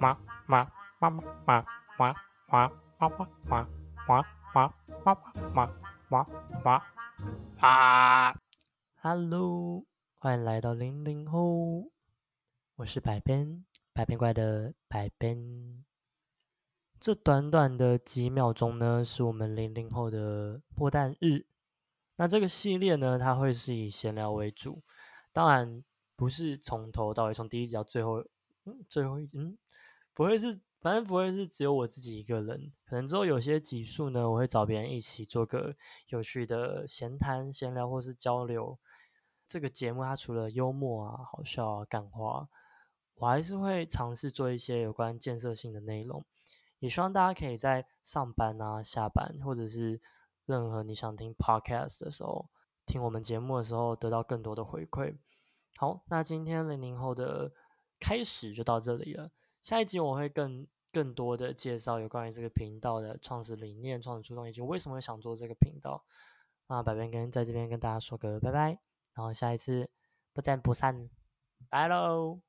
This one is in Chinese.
哇哇哇哇哇哇哇哇哇哇哇哇哇哇哇啊！Hello，欢迎来到零零后，我是百变百变怪的百变。这短短的几秒钟呢，是我们零零后的破蛋日。那这个系列呢，它会是以闲聊为主，当然不是从头到尾，从第一集到最后，嗯，最后一集，嗯，不会是，反正不会是只有我自己一个人。可能之后有些集数呢，我会找别人一起做个有趣的闲谈、闲聊或是交流。这个节目它除了幽默啊、好笑啊、感化，我还是会尝试做一些有关建设性的内容。也希望大家可以在上班啊、下班，或者是。任何你想听 podcast 的时候，听我们节目的时候，得到更多的回馈。好，那今天零零后的开始就到这里了。下一集我会更更多的介绍有关于这个频道的创始理念、创始初衷，以及为什么会想做这个频道。那百变跟在这边跟大家说个拜拜，然后下一次不见不散，拜喽。